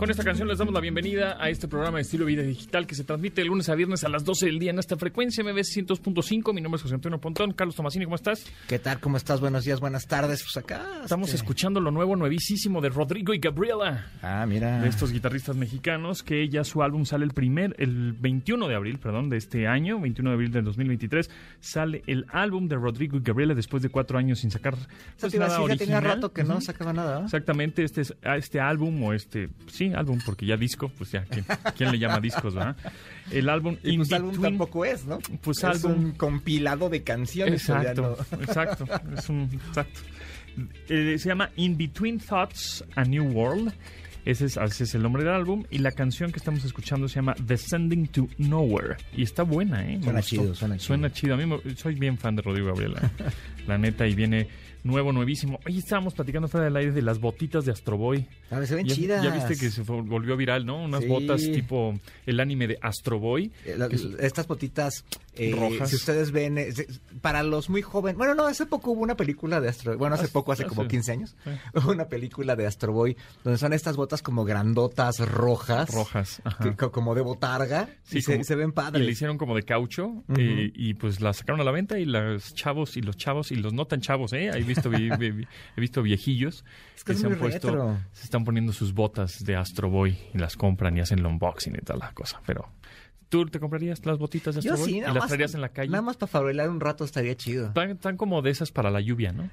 Con esta canción les damos la bienvenida a este programa de estilo vida digital que se transmite de lunes a viernes a las 12 del día en esta frecuencia MBS 100.5. Mi nombre es José Antonio Pontón. Carlos Tomasini, ¿cómo estás? ¿Qué tal? ¿Cómo estás? Buenos días, buenas tardes. Pues acá. Estamos este, escuchando lo nuevo, nuevísimo de Rodrigo y Gabriela. Ah, mira. De estos guitarristas mexicanos que ya su álbum sale el primer, el 21 de abril, perdón, de este año, 21 de abril del 2023, sale el álbum de Rodrigo y Gabriela después de cuatro años sin sacar pues, nada decir, ya tenía rato que no sacaba nada. ¿eh? Exactamente, este, este álbum o este, sí, álbum, porque ya disco, pues ya, ¿quién, quién le llama discos, verdad? El álbum Y In pues álbum Between- tampoco es, ¿no? Pues es álbum. un compilado de canciones. Exacto, no- exacto, es un, exacto. Eh, se llama In Between Thoughts, A New World. Ese es, ese es el nombre del álbum. Y la canción que estamos escuchando se llama Descending to Nowhere. Y está buena, ¿eh? Me Suena gustó. chido, suena chido. Suena chido. A mí me- soy bien fan de Rodrigo Gabriela. la neta, y viene nuevo, nuevísimo. Oye, estábamos platicando fuera del aire de las botitas de Astro Boy. A ver, se ven Ya, chidas. ya viste que se volvió viral, ¿no? Unas Sí. botas tipo el anime de Astro Boy. Eh, la- Estas botitas eh, Rojas. Si ustedes ven, eh, para los muy jóvenes. Bueno, no, hace poco hubo una película de Astro Bueno, hace Hace- poco, hace como hace- 15 años. Hubo una película de Astro Boy donde son estas botas como grandotas, rojas. Rojas, ajá. que- como de botarga. Sí, y se, como- se ven Y padres. le hicieron como de caucho eh, y pues la sacaron a la venta y los chavos y los chavos y los no tan chavos, ¿eh? He visto, vi- vi- he visto viejillos Es que es se han puesto, retro. se están poniendo sus botas de Astro Boy y las compran y hacen el unboxing y tal la cosa. Pero, ¿tú te comprarías las botitas de Astro Yo Boy? sí, y nada las más. traerías en la calle. Nada más para fabricar un rato estaría chido. Están, están como de esas para la lluvia, ¿no?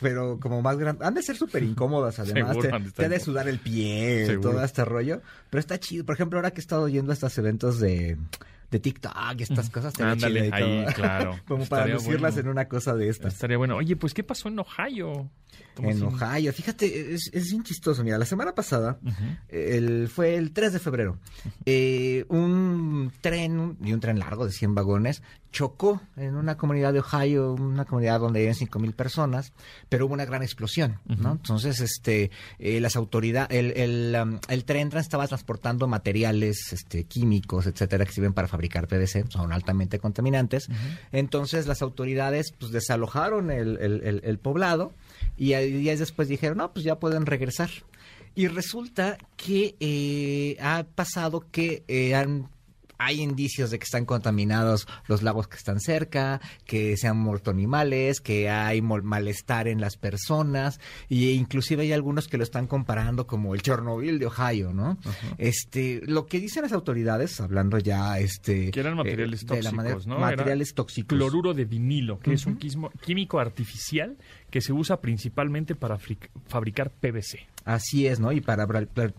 Pero como más grandes. Han de ser súper incómodas, además. Seguro te, te ha de sudar el pie, Seguro. todo este rollo. Pero está chido. Por ejemplo, ahora que he estado yendo a estos eventos de, de TikTok y estas cosas, Ándale, ahí, claro. como para lucirlas bueno. en una cosa de estas. Estaría bueno. Oye, pues, ¿qué pasó en Ohio? En? Ohio. Fíjate, es, es bien chistoso. Mira, la semana pasada, el, fue el 3 de febrero, eh, un tren, y un tren largo de 100 vagones, chocó en una comunidad de Ohio, una comunidad donde viven 5 mil personas, pero hubo una gran explosión, ¿no? Entonces, este, eh, las autoridades, el, el, um, el tren estaba transportando materiales este, químicos, etcétera, que sirven para fabricar PVC, son altamente contaminantes. Entonces, las autoridades, pues, desalojaron el, el- el- el poblado y días después dijeron, no, pues ya pueden regresar. Y resulta que eh, ha pasado que eh, han hay indicios de que están contaminados los lagos que están cerca, que se han muerto animales, que hay malestar en las personas, y inclusive hay algunos que lo están comparando como el Chernobyl de Ohio, ¿no? Este, lo que dicen las autoridades, hablando ya, este, Que eran eh, materiales de la tóxicos, manera- ¿no? Materiales Era tóxicos. Cloruro de vinilo, que es un quismo- químico artificial que se usa principalmente para fabricar PVC. Así es, ¿no? Y para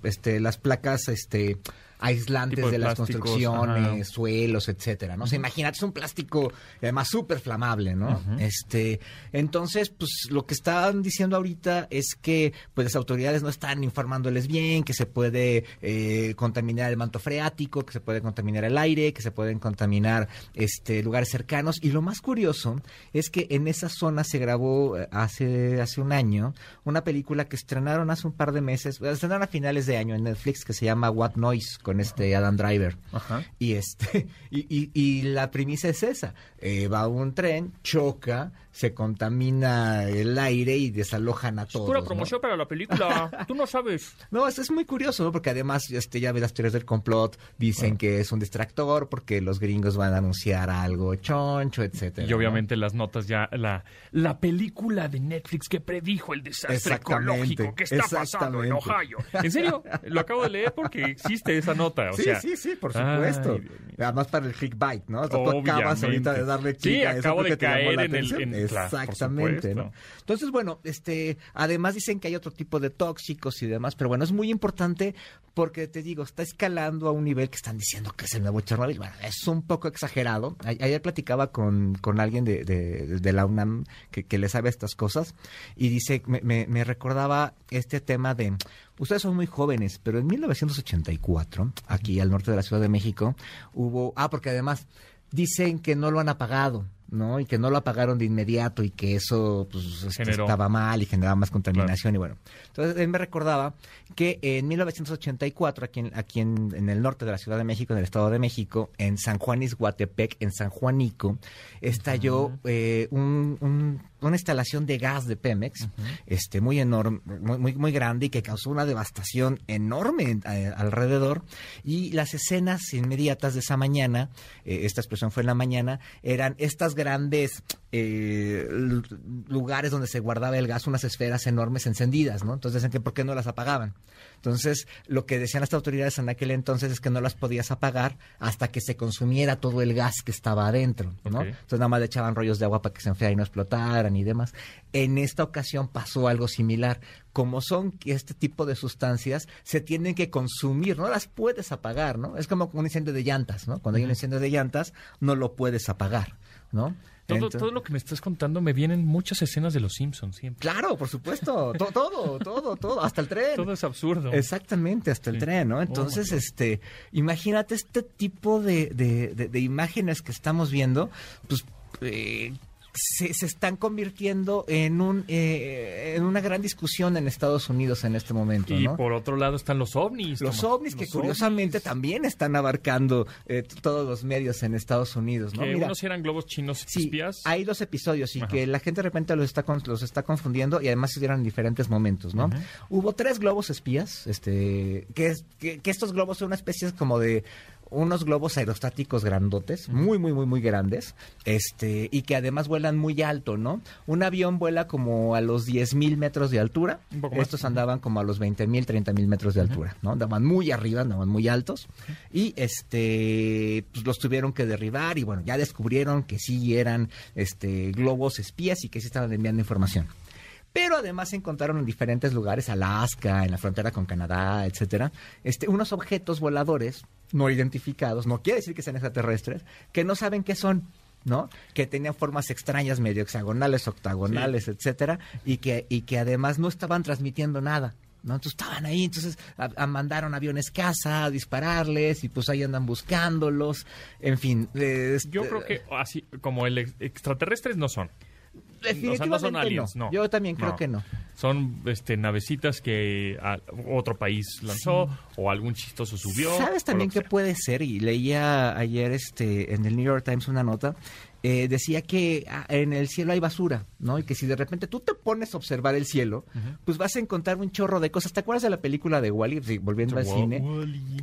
este, las placas este, aislantes de de, las construcciones, ajá. suelos, etcétera, ¿no? O sea, imagínate, es un plástico además súper flamable, ¿no? Este, entonces, pues lo que están diciendo ahorita es que pues las autoridades no están informándoles bien, que se puede eh, contaminar el manto freático, que se puede contaminar el aire, que se pueden contaminar este lugares cercanos. Y lo más curioso es que en esa zona se grabó eh, hace, hace un año una película que estrenaron hace un par de meses, estrenaron a finales de año en Netflix que se llama What Noise con este Adam Driver. Ajá. Y este y, y- y la premisa es esa. Eh, va un tren, choca, se contamina el aire y desalojan a todos. Pura ¿no? promoción para la película. Tú no sabes. No, eso es muy curioso, ¿no? Porque además, este, ya ves las teorías del complot, dicen que es un distractor porque los gringos van a anunciar algo choncho, etcétera. Y ¿no? obviamente las notas ya, la, la película de Netflix que predijo el desastre ecológico que está pasando en. Ohio. En serio, lo acabo de leer porque existe esa nota. O sí, sea, sí, sí, por supuesto. Además para el clickbait, ¿no? O sea, tú acabas ahorita de darle click Sí, a eso acabo de porque te llamó caer la en el- atención. en- por Exactamente. Entonces, bueno, este, además dicen que hay otro tipo de tóxicos y demás, pero bueno, es muy importante porque te digo, está escalando a un nivel que están diciendo que es el nuevo Chernobyl. Bueno, es un poco exagerado. Ayer platicaba con, con alguien de, de- de la UNAM que, que le sabe estas cosas y dice, me, me- me recordaba este tema de, ustedes son muy jóvenes, pero en 1984, aquí al norte de la Ciudad de México, hubo, ah, porque además dicen que no lo han apagado ¿no? Y que no lo apagaron de inmediato y que eso pues, este, estaba mal y generaba más contaminación y bueno. Entonces él me recordaba que en 1984, aquí, en, aquí en, en el norte de la Ciudad de México, en el Estado de México, en San Juan Izhuatepec, en San Juanico, estalló eh, un- un- una instalación de gas de Pemex, este muy enorme, muy, muy, muy grande y que causó una devastación enorme en- eh, alrededor. Y las escenas inmediatas de esa mañana, eh, esta explosión fue en la mañana, eran estas grandes eh, lu- lugares donde se guardaba el gas, unas esferas enormes encendidas, ¿no? Entonces decían que por qué no las apagaban. Entonces, lo que decían las autoridades en aquel entonces es que no las podías apagar hasta que se consumiera todo el gas que estaba adentro, ¿no? Entonces nada más le echaban rollos de agua para que se enfriara y no explotaran y demás. En esta ocasión pasó algo similar. Como son que este tipo de sustancias se tienen que consumir, no las puedes apagar, ¿no? Es como un incendio de llantas, ¿no? Cuando hay un incendio de llantas, no lo puedes apagar, ¿no? Todo, Entonces- todo lo que me estás contando me vienen muchas escenas de Los Simpsons siempre. Claro, por supuesto. To- todo, todo, todo, hasta el tren. Todo es absurdo. Exactamente, hasta el tren, ¿no? Oh, Entonces, este, imagínate este tipo de, de- de- de imágenes que estamos viendo, pues eh, se, se están convirtiendo en un eh, en una gran discusión en Estados Unidos en este momento, y ¿no? por otro lado están los ovnis. Los Tomás. ovnis que curiosamente ovnis, también están abarcando eh, todos los medios en Estados Unidos, ¿no? Que Mira, unos eran globos chinos Sí, espías. hay dos episodios y Ajá. que la gente de repente los está, con- los está confundiendo y además se dieron en diferentes momentos, ¿no? Hubo tres globos espías, este, que, que, que estos globos son una especie como de unos globos aerostáticos grandotes, muy, muy, muy, muy grandes, este, y que además vuelan muy alto, ¿no? Un avión vuela como a los 10 mil metros de altura, estos andaban como a los 20 mil, 30 mil metros de altura, ¿no? Andaban muy arriba, andaban muy altos, y este, pues los tuvieron que derribar, y bueno, ya descubrieron que sí eran, este, globos espías y que sí estaban enviando información. Pero además se encontraron en diferentes lugares, Alaska, en la frontera con Canadá, etcétera, este, unos objetos voladores no identificados, no quiere decir que sean extraterrestres, que no saben qué son. ¿no? Que tenían formas extrañas, medio hexagonales, octagonales, etcétera, y que, y que además no estaban transmitiendo nada. ¿no? Entonces estaban ahí, entonces a- a- mandaron aviones casa a dispararles y pues ahí andan buscándolos, en fin. eh, Yo creo que así como el ex- extraterrestres no son. Definitivamente no son no. aliens, no. Yo también creo No. que no. Son este navecitas que a- otro país lanzó o algún chistoso subió. ¿Sabes también que sea. puede ser? Y leía ayer este en el New York Times una nota. Eh, decía que ah, en el cielo hay basura, ¿no? Y que si de repente tú te pones a observar el cielo, pues vas a encontrar un chorro de cosas. ¿Te acuerdas de la película de Wally? volviendo al cine.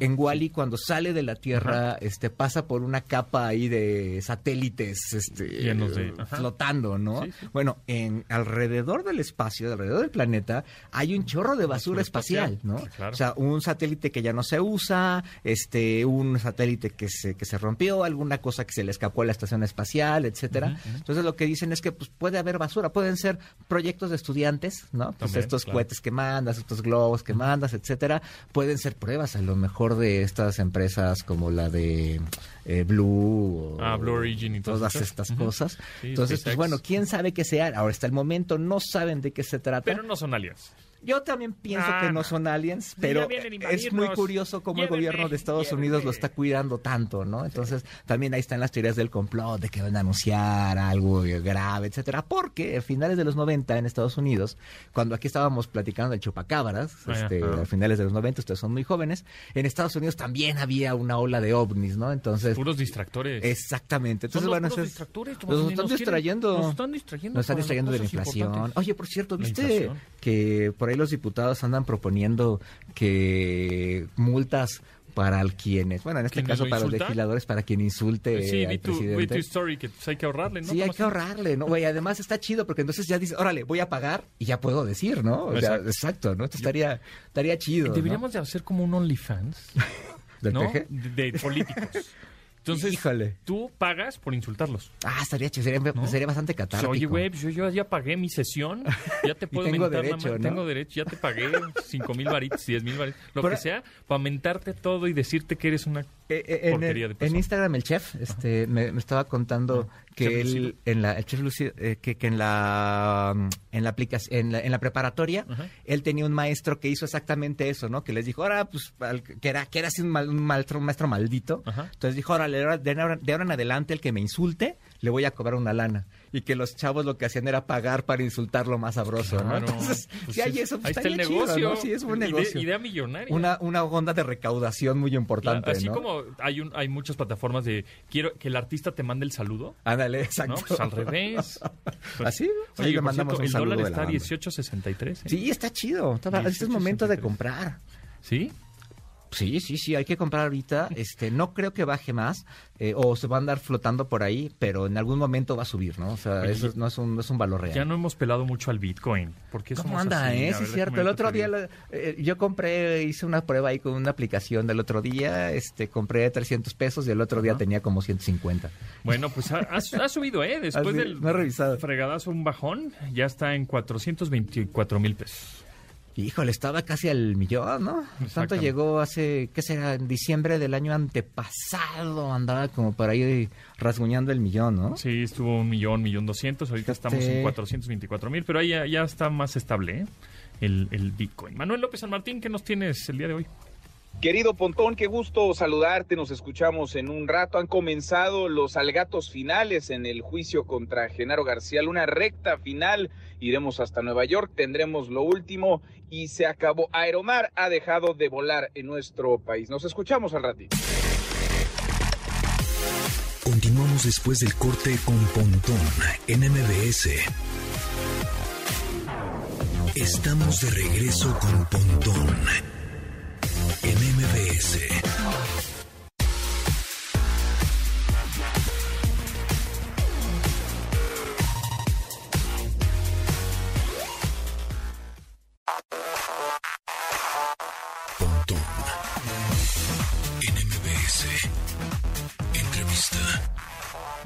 En Wally cuando sale de la Tierra, este pasa por una capa ahí de satélites, este, de- flotando, ¿no? Sí, sí. Bueno, en alrededor del espacio, alrededor del planeta, hay un chorro de basura Basura espacial, espacial, ¿no? claro. O sea, un satélite que ya no se usa, este, un satélite que se, que se rompió, alguna cosa que se le escapó a la estación espacial, etcétera. Entonces lo que dicen es que pues puede haber basura, pueden ser proyectos de estudiantes, ¿no? Pues También, estos claro. cohetes que mandas, estos globos que mandas, etcétera, pueden ser pruebas a lo mejor de estas empresas como la de eh, Blue o Ah, Blue Origin y todas estas cosas. Sí, Entonces, pues bueno, quién sabe qué sea. Ahora hasta el momento no saben de qué se trata. Pero no son aliens. Yo también pienso Ah, que no no. son aliens, pero a es muy curioso cómo el gobierno de Estados llévenme. Unidos lo está cuidando tanto, ¿no? Entonces, también ahí están las teorías del complot de que van a anunciar algo grave, etcétera, porque a finales de los 90 en Estados Unidos, cuando aquí estábamos platicando del chupacabras, este, a finales de los 90, ustedes son muy jóvenes, en Estados Unidos también había una ola de ovnis, ¿no? Entonces, Puros distractores. Exactamente. Entonces, puros eso es- distractores, Nos están nos quieren- distrayendo. nos están distrayendo Nos están distrayendo de la inflación. Oye, por cierto, ¿viste que por ahí los diputados andan proponiendo que multas para quienes, bueno, en este ¿Quienes caso lo para los legisladores, para quien insulte sí, al tu, presidente? story que pues, hay que ahorrarle, ¿no? Sí, hay que ahorrarle, ¿no? Güey, además está chido porque entonces ya dices, órale, voy a pagar y ya puedo decir, ¿no? O sea, Exacto. exacto, ¿no? Esto estaría, estaría chido. ¿no? Deberíamos de hacer como un OnlyFans, de políticos. Entonces, Híjole. tú pagas por insultarlos. Ah, estaría chido, sería, sería bastante Pues, catártico. Oye, güey, pues yo, yo ya pagué mi sesión, ya te puedo tengo mentar la derecho, madre, ¿no? tengo derecho, ya te pagué cinco mil varitos, diez mil varitos, lo Pero- que sea, para mentarte todo y decirte que eres una Eh, eh, en, el- en. Instagram el chef este me, me estaba contando que Chef él Lucido. en la el chef Lucido, eh, que, que en la mm, en la aplicación en la, en la preparatoria Ajá. él tenía un maestro que hizo exactamente eso no que les dijo ahora pues que era que era así un, mal- un maestro un maestro maldito Ajá. entonces dijo ahora, de ahora- de ahora en adelante el que me insulte le voy a cobrar una lana. Y que los chavos lo que hacían era pagar para insultarlo más sabroso, ¿no? Entonces, Pues si hay es- eso, pues ahí está el chido, negocio. ¿no? Sí, es un negocio. Idea millonaria. Una, una onda de recaudación muy importante, Así ¿no? como hay un, hay muchas plataformas de quiero que el artista te mande el saludo. Ándale, ¿No? exacto. Pues al revés. Pues- ¿Así? Oye, le mandamos cierto, un el saludo dólar de la está a banda. 18.63. ¿eh? Sí, está chido. Está- Este es momento de 18.63. comprar. ¿Sí? Sí, sí, sí, hay que comprar ahorita. Este, no creo que baje más eh, o se va a andar flotando por ahí, pero en algún momento va a subir, ¿no? O sea, Oye, eso no es un, no es un valor real. Ya no hemos pelado mucho al Bitcoin. ¿Por qué ¿Cómo somos anda, así? eh? Sí, es cierto. El otro día lo- eh, yo compré, hice una prueba ahí con una aplicación del otro día, este, compré 300 pesos y el otro día tenía como 150. Bueno, pues ha, subido, ¿eh? Después Ah, sí, del no fregadazo, un bajón, ya está en 424 mil pesos. Híjole, estaba casi al millón, ¿no? Tanto llegó hace, ¿qué será? En diciembre del año antepasado andaba como por ahí rasguñando el millón, ¿no? Sí, estuvo un millón, millón doscientos. Ahorita estamos en 424 mil, pero ahí ya, ya está más estable, ¿eh? El, el Bitcoin. Manuel López San Martín, ¿qué nos tienes el día de hoy? Querido Pontón, qué gusto saludarte. Nos escuchamos en un rato. Han comenzado los alegatos finales en el juicio contra Genaro García, una recta final. Iremos hasta Nueva York, tendremos lo último y se acabó. Aeromar ha dejado de volar en nuestro país. Nos escuchamos al ratito. Continuamos después del corte con Pontón en MBS. Estamos de regreso con Pontón en MBS.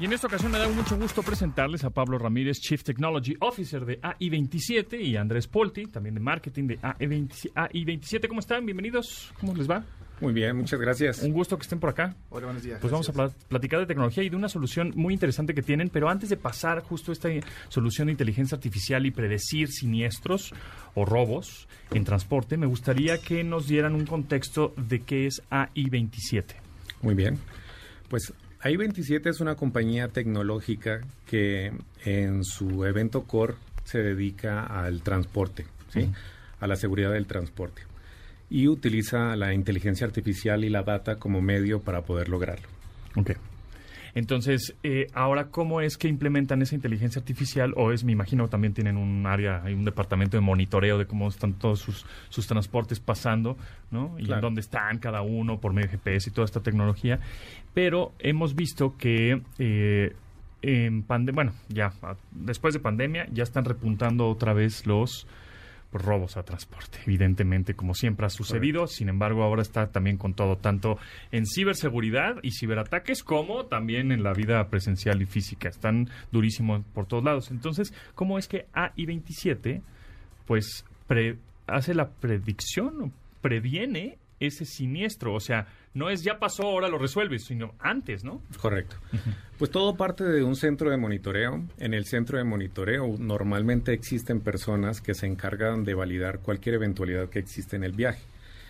En esta ocasión me da mucho gusto presentarles a Pablo Ramírez, Chief Technology Officer de AI27 y Andrés Polti, también de Marketing de AI20 AI27. ¿Cómo están? Bienvenidos. ¿Cómo les va? Muy bien, muchas gracias. Un gusto que estén por acá. Hola, buenos días. Pues vamos a pla- platicar de tecnología y de una solución muy interesante que tienen, pero antes de pasar justo a esta solución de inteligencia artificial y predecir siniestros o robos en transporte, me gustaría que nos dieran un contexto de qué es AI27. Muy bien. Pues AI27 es una compañía tecnológica que en su evento core se dedica al transporte, ¿sí? A la seguridad del transporte. Y utiliza la inteligencia artificial y la data como medio para poder lograrlo. Ok. Entonces, eh, ahora, ¿cómo es que implementan esa inteligencia artificial? O es, me imagino, también tienen un área, hay un departamento de monitoreo de cómo están todos sus, sus transportes pasando, ¿no? Y en dónde están cada uno por medio de GPS y toda esta tecnología. Pero hemos visto que eh, en pandemia, bueno, ya después de pandemia, ya están repuntando otra vez los robos a transporte, evidentemente, como siempre ha sucedido. Sin embargo, ahora está también con todo, tanto en ciberseguridad y ciberataques, como también en la vida presencial y física. Están durísimos por todos lados. Entonces, ¿cómo es que AI27, pues, pre- hace la predicción o previene ese siniestro? O sea, no es ya pasó, ahora lo resuelves, sino antes, ¿no? Correcto. Pues todo parte de un centro de monitoreo. En el centro de monitoreo normalmente existen personas que se encargan de validar cualquier eventualidad que existe en el viaje.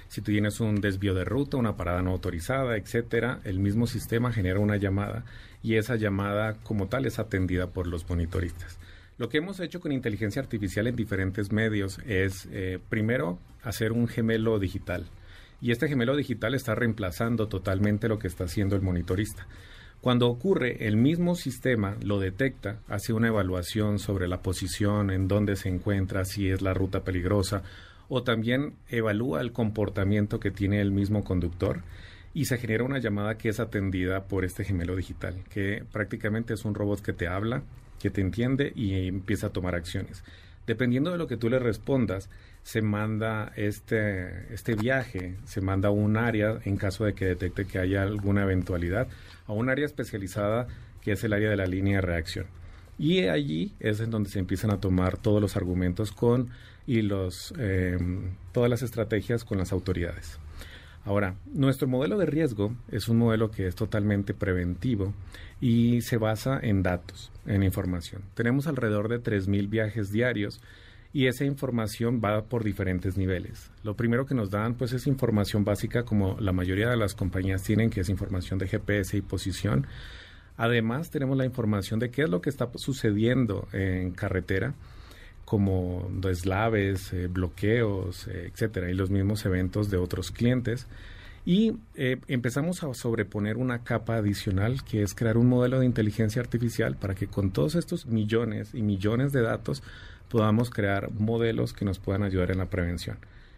Si tú tienes un desvío de ruta, una parada no autorizada, etcétera, el mismo sistema genera una llamada y esa llamada como tal es atendida por los monitoristas. Lo que hemos hecho con inteligencia artificial en diferentes medios es, eh, primero, hacer un gemelo digital. Y este gemelo digital está reemplazando totalmente lo que está haciendo el monitorista. Cuando ocurre, el mismo sistema lo detecta, hace una evaluación sobre la posición, en dónde se encuentra, si es la ruta peligrosa, o también evalúa el comportamiento que tiene el mismo conductor y se genera una llamada que es atendida por este gemelo digital, que prácticamente es un robot que te habla, que te entiende y empieza a tomar acciones. Dependiendo de lo que tú le respondas, se manda este, este viaje, se manda a un área en caso de que detecte que haya alguna eventualidad, a un área especializada que es el área de la línea de reacción. Y allí es en donde se empiezan a tomar todos los argumentos con y los, eh, todas las estrategias con las autoridades. Ahora, nuestro modelo de riesgo es un modelo que es totalmente preventivo y se basa en datos, en información. Tenemos alrededor de 3.000 viajes diarios y esa información va por diferentes niveles. Lo primero que nos dan pues es información básica como la mayoría de las compañías tienen, que es información de GPS y posición. Además, tenemos la información de qué es lo que está sucediendo en carretera, como deslaves, eh, bloqueos, eh, etcétera, y los mismos eventos de otros clientes. Y eh, empezamos a sobreponer una capa adicional que es crear un modelo de inteligencia artificial para que con todos estos millones y millones de datos podamos crear modelos que nos puedan ayudar en la prevención,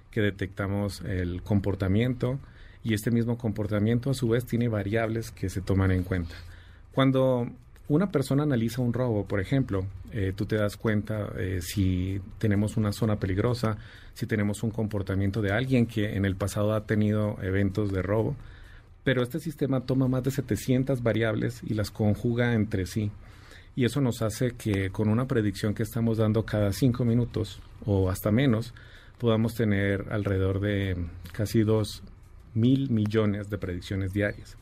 que detectamos el comportamiento y este mismo comportamiento a su vez tiene variables que se toman en cuenta. Cuando una persona analiza un robo, por ejemplo, eh, tú te das cuenta eh, si tenemos una zona peligrosa, si tenemos un comportamiento de alguien que en el pasado ha tenido eventos de robo, pero este sistema toma más de 700 variables y las conjuga entre sí. Y eso nos hace que con una predicción que estamos dando cada cinco minutos o hasta menos, podamos tener alrededor de casi 2 mil millones de predicciones diarias.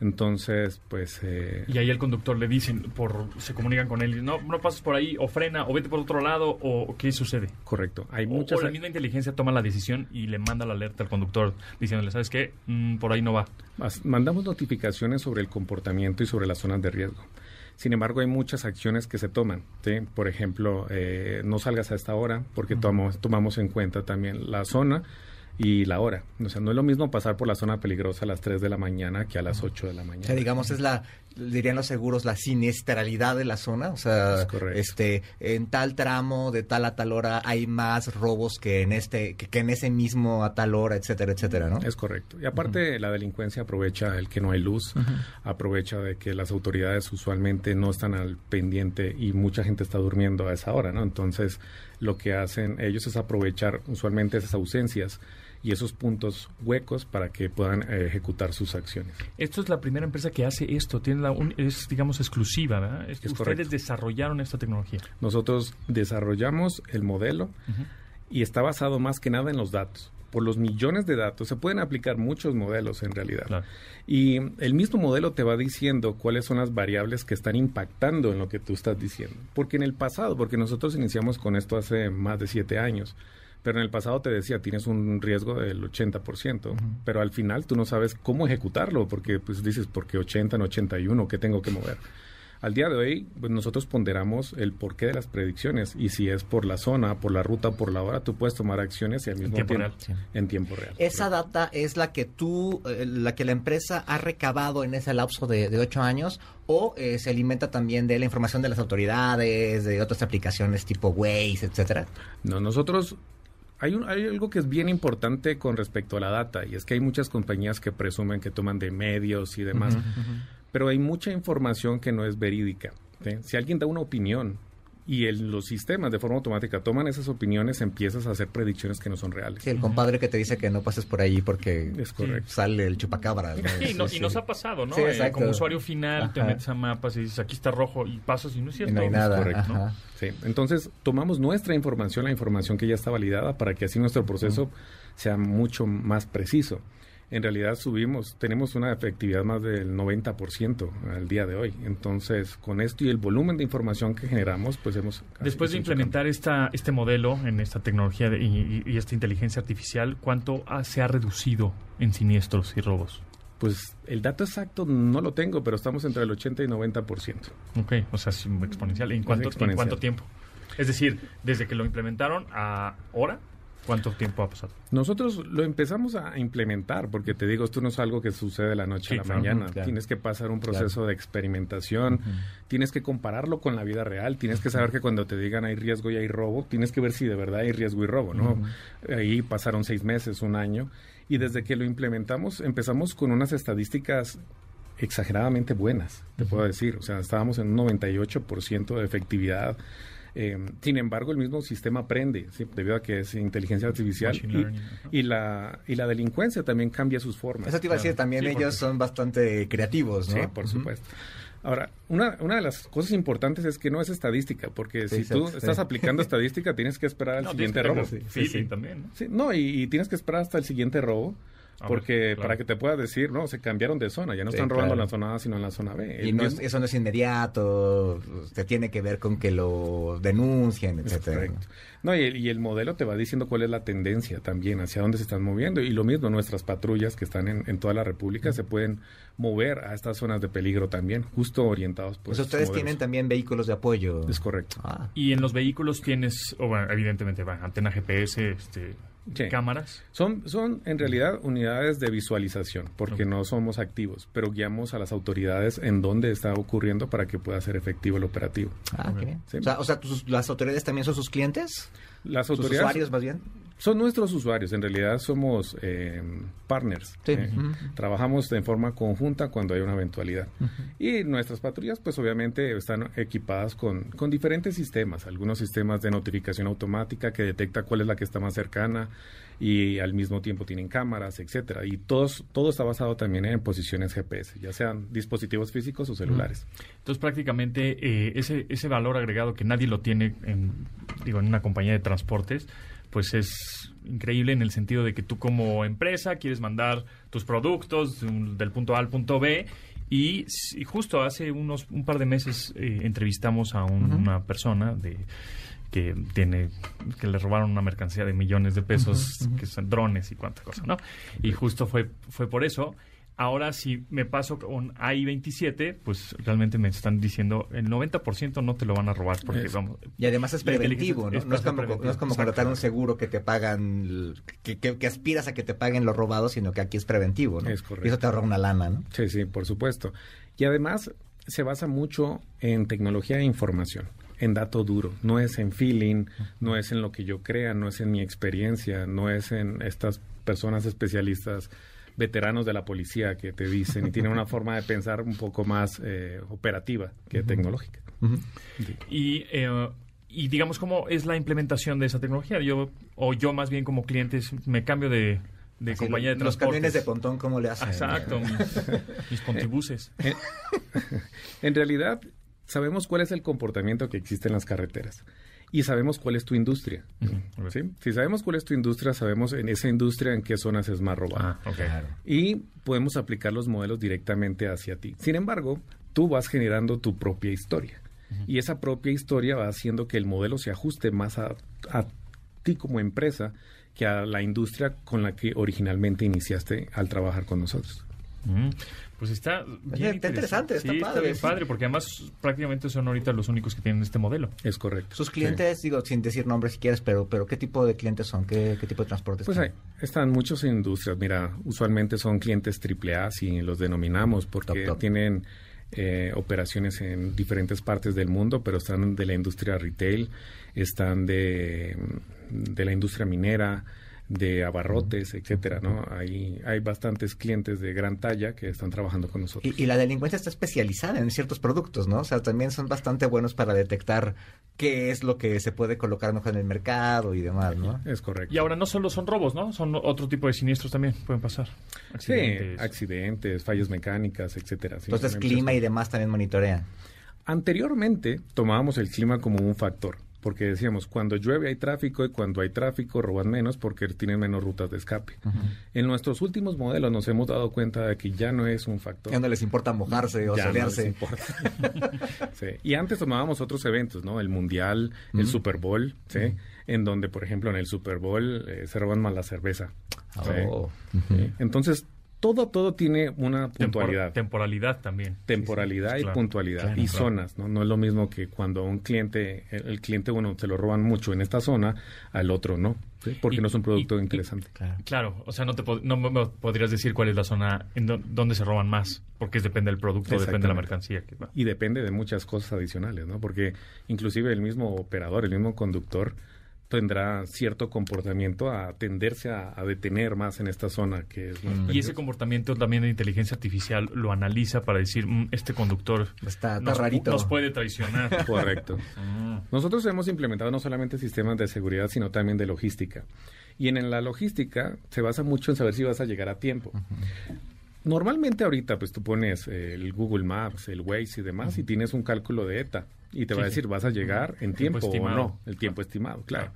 Entonces, pues... Eh, y ahí el conductor le dicen, por, se comunican con él, no, no pases por ahí, o frena, o vete por otro lado, o ¿qué sucede? Correcto. Hay muchas... o la misma inteligencia toma la decisión y le manda la alerta al conductor diciéndole, ¿sabes qué? Mm, por ahí no va. Mandamos notificaciones sobre el comportamiento y sobre las zonas de riesgo. Sin embargo, hay muchas acciones que se toman. Por ejemplo, eh, no salgas a esta hora porque tomamos, tomamos en cuenta también la zona y la hora. O sea, no es lo mismo pasar por la zona peligrosa a las 3 de la mañana que a las 8 de la mañana. O sea, digamos, es la, dirían los seguros, la siniestralidad de la zona. O sea, este, en tal tramo, de tal a tal hora, hay más robos que en este, que, en ese mismo a tal hora, etcétera, etcétera, ¿no? Es correcto. Y aparte, la delincuencia aprovecha el que no hay luz, aprovecha de que las autoridades usualmente no están al pendiente y mucha gente está durmiendo a esa hora, ¿no? Entonces, lo que hacen ellos es aprovechar usualmente esas ausencias y esos puntos huecos para que puedan eh, ejecutar sus acciones. Esto es la primera empresa que hace esto, tiene la es digamos exclusiva, ¿verdad? Es, ustedes desarrollaron esta tecnología. Nosotros desarrollamos el modelo y está basado más que nada en los datos. Por los millones de datos se pueden aplicar muchos modelos en realidad. Y el mismo modelo te va diciendo cuáles son las variables que están impactando en lo que tú estás diciendo. Porque en el pasado, porque nosotros iniciamos con esto hace más de siete años, pero en el pasado te decía, tienes un riesgo del 80%, pero al final tú no sabes cómo ejecutarlo, porque pues dices, porque 80 en 81, ¿qué tengo que mover? Al día de hoy, pues nosotros ponderamos el porqué de las predicciones y si es por la zona, por la ruta, por la hora, tú puedes tomar acciones y al mismo en tiempo, tiempo real. en tiempo real. Esa data es la que tú, eh, la que la empresa ha recabado en ese lapso de, de ocho años o eh, se alimenta también de la información de las autoridades, de otras aplicaciones tipo Waze, etcétera. No, nosotros hay, un, hay, algo que es bien importante con respecto a la data y es que hay muchas compañías que presumen que toman de medios y demás, uh -huh, uh -huh. pero hay mucha información que no es verídica. ¿sí? Si alguien da una opinión y el, los sistemas de forma automática toman esas opiniones, empiezas a hacer predicciones que no son reales. Sí, el compadre que te dice que no pases por ahí porque es correcto. sale el chupacabra. ¿no? Sí, no, y nos ha pasado, ¿no? Sí, eh, como usuario final Ajá. te metes a mapas y dices, aquí está rojo y pasas y no es cierto. Y no hay nada. Es correcto. ¿no? Sí. Entonces, tomamos nuestra información, la información que ya está validada, para que así nuestro proceso uh -huh. sea mucho más preciso en realidad subimos, tenemos una efectividad más del 90% al día de hoy. Entonces, con esto y el volumen de información que generamos, pues hemos... Después de implementar esta, este modelo en esta tecnología de, y, y, esta inteligencia artificial, ¿cuánto ha, se ha reducido en siniestros y robos? Pues el dato exacto no lo tengo, pero estamos entre el 80 y 90%. Ok, o sea, es exponencial. ¿En cuánto, exponencial. ¿En cuánto tiempo? Es decir, desde que lo implementaron a ahora, ¿Cuánto tiempo ha pasado? Nosotros lo empezamos a implementar, porque te digo, esto no es algo que sucede de la noche sí, a la claro, mañana. Claro. Tienes que pasar un proceso claro. de experimentación, uh -huh. tienes que compararlo con la vida real, tienes que saber que cuando te digan hay riesgo y hay robo, tienes que ver si de verdad hay riesgo y robo, ¿no? Uh -huh. Ahí pasaron seis meses, un año, y desde que lo implementamos empezamos con unas estadísticas exageradamente buenas, te uh -huh. puedo decir. O sea, estábamos en un 98% de efectividad eh, sin embargo, el mismo sistema aprende, ¿sí? debido a que es inteligencia artificial y, y, la, y la delincuencia también cambia sus formas. Eso te iba a decir, también sí, ellos son bastante creativos, ¿no? Sí, por uh -huh. supuesto. Ahora, una, una de las cosas importantes es que no es estadística, porque sí, si tú sí. estás aplicando estadística, tienes que esperar al no, siguiente robo. Sí, sí, también. ¿no? no y, y, tienes que esperar hasta el siguiente robo Ah, Porque claro. para que te puedas decir, no, se cambiaron de zona, ya no Sí, están robando claro. en la zona A, sino en la zona B. Y no es- eso no es inmediato, te tiene que ver con que lo denuncien, etcétera. correcto. No, y el, y el modelo te va diciendo cuál es la tendencia también, hacia dónde se están moviendo. Y lo mismo, nuestras patrullas que están en, en toda la República se pueden mover a estas zonas de peligro también, justo orientados por Pues estos ustedes modelos. tienen también vehículos de apoyo. Es correcto. Ah, Y en los vehículos tienes, o bueno, evidentemente, va, antena GPS, este, Sí. cámaras. Son, son en realidad unidades de visualización, porque no somos activos, pero guiamos a las autoridades en dónde está ocurriendo para que pueda ser efectivo el operativo. ah, Ok. qué bien. Sí. O sea, o sea, tus- las autoridades también son sus clientes, Las sus autoridades usuarios más bien. Son nuestros usuarios, en realidad somos eh, partners. Sí. eh. Trabajamos de forma conjunta cuando hay una eventualidad. Y nuestras patrullas, pues obviamente están equipadas con, con diferentes sistemas. Algunos sistemas de notificación automática que detecta cuál es la que está más cercana y al mismo tiempo tienen cámaras, etcétera. Y todos, todo está basado también en posiciones GPS, ya sean dispositivos físicos o celulares. Entonces, prácticamente, eh, ese, ese valor agregado que nadie lo tiene en, digo, en una compañía de transportes, pues es increíble en el sentido de que tú como empresa quieres mandar tus productos del punto A al punto B y, justo hace unos un par de meses eh, entrevistamos a un- una persona de que tiene que le robaron una mercancía de millones de pesos que son drones y cuánta cosa, ¿no? Y justo fue fue por eso Ahora, si me paso con AI-27, pues realmente me están diciendo el 90% no te lo van a robar porque vamos. Y además es preventivo, ¿no? es No es como, preventivo. no es como contratar un seguro que te pagan, que, que- que aspiras a que te paguen lo robado, sino que aquí es preventivo, ¿no? Es correcto. Y eso te ahorra una lana, ¿no? Sí, sí, por supuesto. Y además se basa mucho en tecnología de información, en dato duro. No es en feeling, no es en lo que yo crea, no es en mi experiencia, no es en estas personas especialistas veteranos de la policía que te dicen y tienen una forma de pensar un poco más eh, operativa que tecnológica. Y, eh, y digamos, ¿cómo es la implementación de esa tecnología? Yo, o yo más bien como clientes me cambio de, de Así, compañía de Los transportes. camiones de pontón, ¿cómo le hacen? Exacto, mis, mis contribuces. En realidad, sabemos cuál es el comportamiento que existe en las carreteras y sabemos cuál es tu industria. Si sabemos cuál es tu industria, sabemos en esa industria en qué zonas es más robada. Ah. Claro. Y podemos aplicar los modelos directamente hacia ti. Sin embargo, tú vas generando tu propia historia. Y esa propia historia va haciendo que el modelo se ajuste más a, a ti como empresa que a la industria con la que originalmente iniciaste al trabajar con nosotros. Mm, Pues está bien está interesante, está Sí, padre, bien sí. padre, porque además prácticamente son ahorita los únicos que tienen este modelo. Es correcto. Sus clientes, digo, sin decir nombres si quieres, pero, pero ¿qué tipo de clientes son? ¿Qué, qué tipo de transportes Pues son? hay, están muchas industrias. Mira, usualmente son clientes AAA, si los denominamos, porque Top, top. tienen eh, operaciones en diferentes partes del mundo, pero están de la industria retail, están de, de la industria minera, de abarrotes, etcétera, ¿no? Hay, hay bastantes clientes de gran talla que están trabajando con nosotros. Y, y la delincuencia está especializada en ciertos productos, ¿no? O sea, también son bastante buenos para detectar qué es lo que se puede colocar mejor en el mercado y demás, ¿no? Es correcto. Y ahora no solo son robos, ¿no? Son otro tipo de siniestros también pueden pasar. Sí, Accidentes. accidentes, fallas mecánicas, etcétera. sí, Entonces, clima y demás también monitorean. Anteriormente tomábamos el clima como un factor, porque decíamos, cuando llueve hay tráfico y cuando hay tráfico roban menos porque tienen menos rutas de escape. En nuestros últimos modelos nos hemos dado cuenta de que ya no es un factor. Ya no les importa mojarse o Ya no les solearse. importa. Sí. Y antes tomábamos otros eventos, ¿no? El Mundial, el Super Bowl, ¿sí? En donde, por ejemplo, en el Super Bowl eh, se roban más la cerveza. ¿sí? Oh. Sí. Entonces, todo, todo tiene una Tempor- puntualidad. temporalidad también. temporalidad Sí, sí, y claro. puntualidad Claro, y claro. zonas, ¿no? No es lo mismo que cuando un cliente, el, el cliente uno se lo roban mucho en esta zona, al otro no, ¿sí? porque Y- no es un producto y- interesante. Claro. Claro, o sea, no te pod- no me podrías decir cuál es la zona en do- donde se roban más, porque es depende del producto, depende de la mercancía que va. Y depende de muchas cosas adicionales, ¿no? Porque inclusive el mismo operador, el mismo conductor, tendrá cierto comportamiento a tenderse a, a detener más en esta zona que es más Y ese comportamiento también de inteligencia artificial lo analiza para decir, "Mm, este conductor Está, está nos, rarito. nos puede traicionar. Correcto. Mm. Nosotros hemos implementado no solamente sistemas de seguridad, sino también de logística. Y en la logística se basa mucho en saber si vas a llegar a tiempo. Normalmente ahorita pues tú pones eh, el Google Maps, el Waze y demás y tienes un cálculo de ETA y te va a decir vas a llegar en Tiempo tiempo, o no, el tiempo estimado, claro.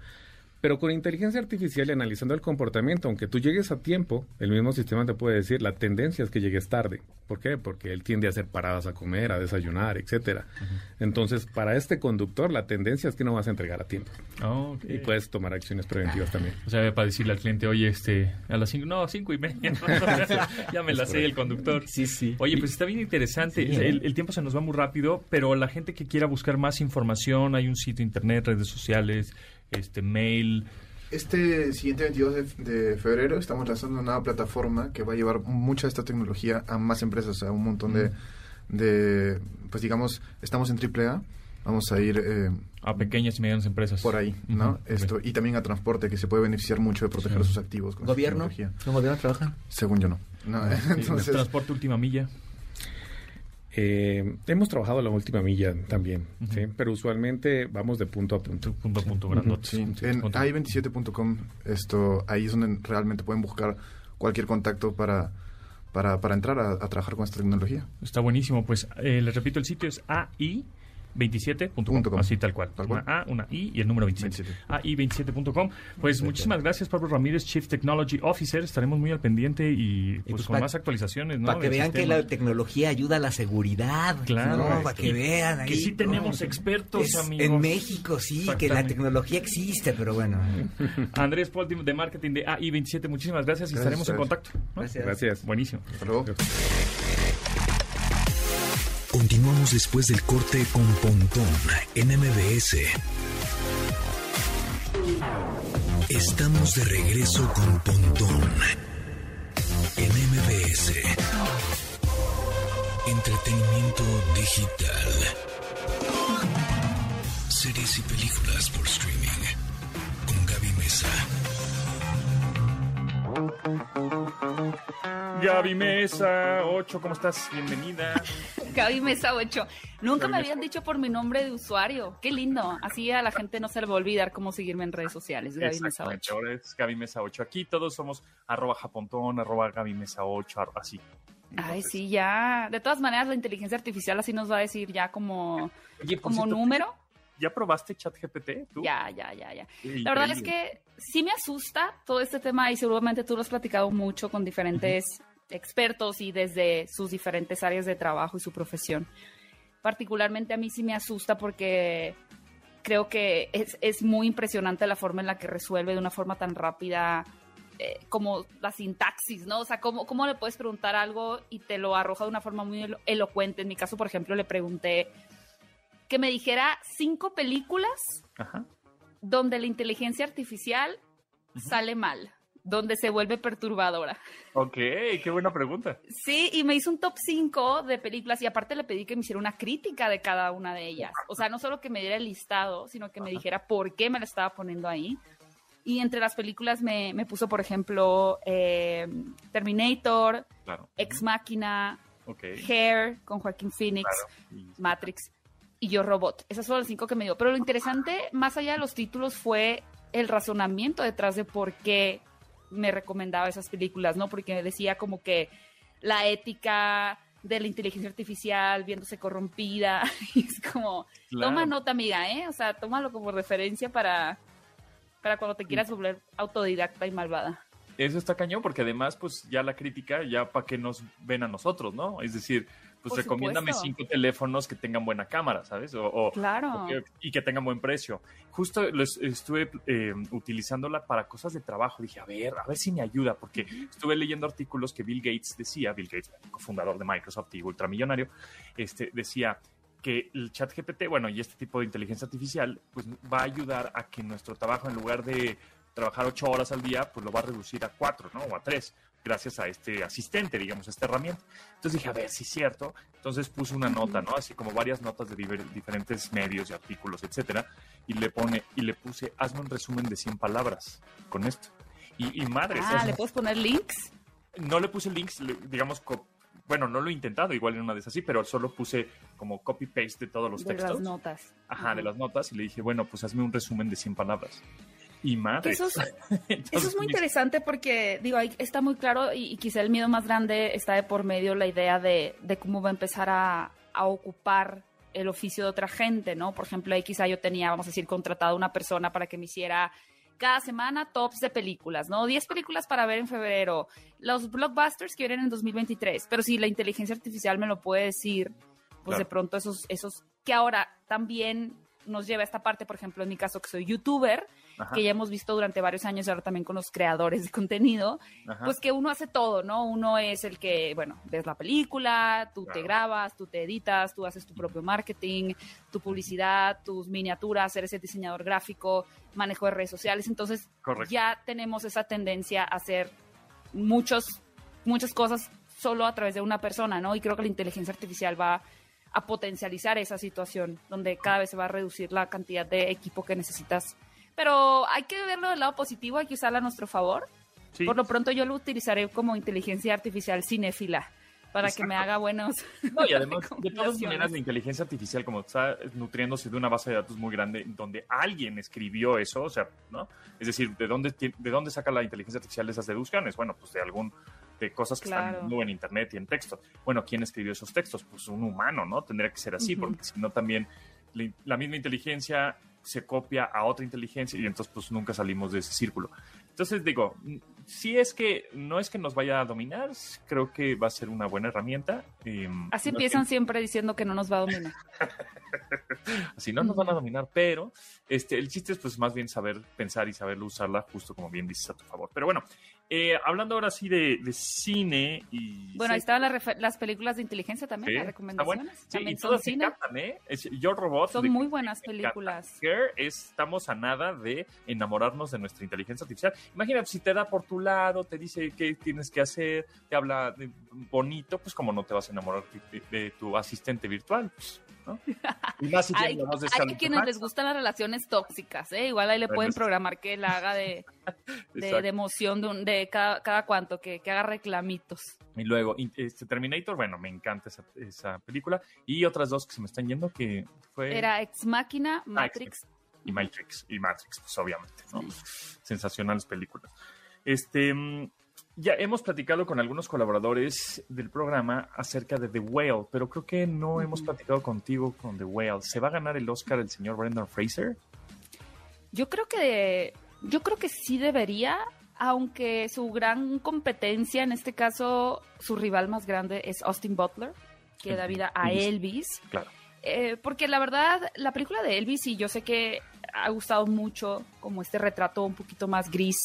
Pero con inteligencia artificial y analizando el comportamiento, aunque tú llegues a tiempo, el mismo sistema te puede decir la tendencia es que llegues tarde. ¿Por qué? Porque él tiende a hacer paradas a comer, a desayunar, etcétera. Entonces, para este conductor, la tendencia es que no vas a entregar a tiempo. Oh. Y puedes tomar acciones preventivas también. O sea, para decirle al cliente, oye, este, a las cinco, no, cinco y media. ya me la sé el conductor. Sí, sí. Oye, pues está bien interesante. el, el tiempo se nos va muy rápido, pero la gente que quiera buscar más información, hay un sitio internet, redes sociales, este, mail. Este siguiente 22 de, de febrero estamos lanzando una nueva plataforma que va a llevar mucha de esta tecnología a más empresas, a un montón de, de pues digamos, estamos en AAA, vamos a ir eh, A pequeñas y medianas empresas. por ahí, ¿no? Esto. Y también a transporte, que se puede beneficiar mucho de proteger Sí. sus activos con ¿Gobierno? tecnología. ¿Con gobierno trabajan? Según yo no. No, sí, entonces, Transporte última milla. Eh, hemos trabajado la última milla también, ¿sí? pero usualmente vamos de punto a punto. Punto a punto, grandote. En i27.com, esto, ahí es donde realmente pueden buscar cualquier contacto para, para, para entrar a, trabajar con esta tecnología. Está buenísimo. Pues eh, les repito, el sitio es AI 27.com. Así tal cual. tal cual. Una A, una I y el número 27. AI27.com. Ah, pues muchísimas gracias, Pablo Ramírez, Chief Technology Officer. Estaremos muy al pendiente y pues, pues, con más actualizaciones. Para que vean que la tecnología ayuda a la seguridad. Claro. Para este, que, vean. Ahí, que sí tenemos expertos, amigos. En México, sí, que la tecnología existe, pero bueno. Andrés Paul de marketing de AI27, muchísimas gracias y estaremos en contacto. Gracias. Gracias. Buenísimo. Hasta luego. Continuamos después del corte con Pontón en MBS. Estamos de regreso con Pontón en MBS. Entretenimiento digital. Series y películas por streaming. Gaby Mesa, 8, ¿cómo estás? Bienvenida. Gaby Mesa 8. Nunca Gaby me Mesa habían dicho por mi nombre de usuario. Qué lindo. Así a la gente no se le va a olvidar cómo seguirme en redes sociales. Gaby Mesa 8. Exactamente, ahora es Gaby Mesa 8. Aquí todos somos arroba japontón, arroba Gaby Mesa 8, arro- así. Ay, sí, ya. De todas maneras, la inteligencia artificial así nos va a decir ya como, Oye, como cierto, número. ¿Ya probaste ChatGPT tú? Ya, ya, ya, ya. Qué La verdad es increíble. que sí me asusta todo este tema y seguramente tú lo has platicado mucho con diferentes expertos y desde sus diferentes áreas de trabajo y su profesión. Particularmente a mí sí me asusta porque creo que es, es muy impresionante la forma en la que resuelve de una forma tan rápida eh, como la sintaxis, ¿no? O sea, ¿cómo, ¿cómo le puedes preguntar algo y te lo arroja de una forma muy elo- elocuente? En mi caso, por ejemplo, le pregunté que me dijera cinco películas Ajá. donde la inteligencia artificial sale mal, donde se vuelve perturbadora. Ok, qué buena pregunta. Sí, y me hizo un top 5 de películas y aparte le pedí que me hiciera una crítica de cada una de ellas. O sea, no solo que me diera el listado, sino que me dijera por qué me la estaba poniendo ahí. Y entre las películas me, me puso, por ejemplo, eh, Terminator, Claro. Ex Máquina. Hair con Joaquín Phoenix, Claro. Matrix y Yo Robot. Esas fueron las cinco que me dio. Pero lo interesante, más allá de los títulos, fue el razonamiento detrás de por qué me recomendaba esas películas, ¿no? Porque decía como que la ética de la inteligencia artificial viéndose corrompida. Y es como, Claro. toma nota, amiga, ¿eh? O sea, tómalo como referencia para, para cuando te quieras volver autodidacta y malvada. Eso está cañón porque además, pues ya la crítica, ya para que nos ven a nosotros, ¿no? Es decir, pues Por recomiéndame supuesto. cinco teléfonos que tengan buena cámara, ¿sabes? O, o- Claro. o que- y que tengan buen precio. Justo los- estuve eh, utilizándola para cosas de trabajo. Dije, a ver, a ver si me ayuda, porque estuve leyendo artículos que Bill Gates decía, Bill Gates, cofundador de Microsoft y ultramillonario, este, decía que el chat GPT, bueno, y este tipo de inteligencia artificial, pues va a ayudar a que nuestro trabajo, en lugar de trabajar ocho horas al día, pues lo va a reducir a cuatro, ¿no? O a tres, gracias a este asistente, digamos, a esta herramienta. Entonces dije, a ver si es cierto. Entonces puse una nota, ¿no? Así como varias notas de diferentes medios y artículos, etcétera, y le pone, y le puse, hazme un resumen de 100 palabras con esto. Y, y madre, Ah, ¿le puedes poner links? no le puse links, digamos, bueno, no lo he intentado, igual en una de esas sí, pero solo puse como copy-paste de todos los de textos. las notas. Ajá, de las notas, y le dije, bueno, pues hazme un resumen de 100 palabras. Y madre. Eso es, Entonces, eso es muy interesante porque, digo, ahí está muy claro y, y quizá el miedo más grande está de por medio la idea de, de cómo va a empezar a, a ocupar el oficio de otra gente, ¿no? Por ejemplo, ahí quizá yo tenía, vamos a decir, contratado a una persona para que me hiciera cada semana tops de películas, ¿no? 10 películas para ver en febrero, los blockbusters que vienen en 2023, pero si la inteligencia artificial me lo puede decir, pues Claro. de pronto esos, esos que ahora también nos lleva a esta parte, por ejemplo, en mi caso que soy youtuber, Ajá, que ya hemos visto durante varios años y ahora también con los creadores de contenido, ajá. pues que uno hace todo, ¿no? Uno es el que, bueno, ves la película, tú te grabas, tú te editas, tú haces tu propio marketing, tu publicidad, tus miniaturas, eres el diseñador gráfico, manejo de redes sociales. Entonces, Correcto. ya tenemos esa tendencia a hacer muchos, muchas cosas solo a través de una persona, ¿no? Y creo que la inteligencia artificial va a potencializar esa situación, donde cada vez se va a reducir la cantidad de equipo que necesitas. Pero hay que verlo del lado positivo, hay que usarla a nuestro favor. Sí. Por lo pronto yo lo utilizaré como inteligencia artificial cinéfila para que me Exacto. haga buenos. No, y además, de todas maneras, la inteligencia artificial, como está nutriéndose de una base de datos muy grande, donde alguien escribió eso, o sea, ¿no? Es decir, ¿de dónde, de dónde saca la inteligencia artificial esas deducciones? Bueno, pues de algún, de cosas que Claro. están en internet y en texto. Bueno, ¿quién escribió esos textos? Pues un humano, ¿no? Tendría que ser así, Ujú. porque si no también la, misma inteligencia se copia a otra inteligencia y entonces pues nunca salimos de ese círculo. Entonces digo, si es que no es que nos vaya a dominar, creo que va a ser una buena herramienta. em, Así no empiezan siempre diciendo que no nos va a dominar. Así no nos van a dominar, pero este, el chiste es pues más bien saber pensar y saber usarla justo como bien dices a tu favor. Pero bueno, eh, hablando ahora sí de, de cine y... Bueno, ahí estaban las, películas de inteligencia también, sí, las recomendaciones. Sí, y también son todas cine. encantan, ¿eh? Es- Yo Robot... Son muy buenas películas. Care, estamos a nada de enamorarnos de nuestra inteligencia artificial. Imagínate, si te da por tu lado, te dice qué tienes que hacer, te habla de- bonito, pues como no te vas a enamorar de, de tu asistente virtual, pues, ¿no? Y más si tiene Hay, hay quienes les gustan las relaciones tóxicas, ¿eh? Igual ahí le Bueno, pueden programar que la haga de, de, emoción de, un- de cada, cada cuanto, que, que haga reclamitos. Y luego, este Terminator, bueno, me encanta esa, esa película. Y otras dos que se me están yendo, que fue... Era Ex Máquina, Ah, Matrix. y Matrix, y Matrix, pues obviamente, ¿no? Sensacionales películas. Este, mm, ya hemos platicado con algunos colaboradores del programa acerca de The Whale, pero creo que no hemos platicado contigo con The Whale. ¿Se va a ganar el Oscar el señor Brendan Fraser? Yo creo que yo creo que sí debería, aunque su gran competencia, en este caso, su rival más grande es Austin Butler, que da vida a Elvis. Elvis. Claro. Eh, porque la verdad, la película de Elvis, y yo sé que ha gustado mucho como este retrato un poquito más gris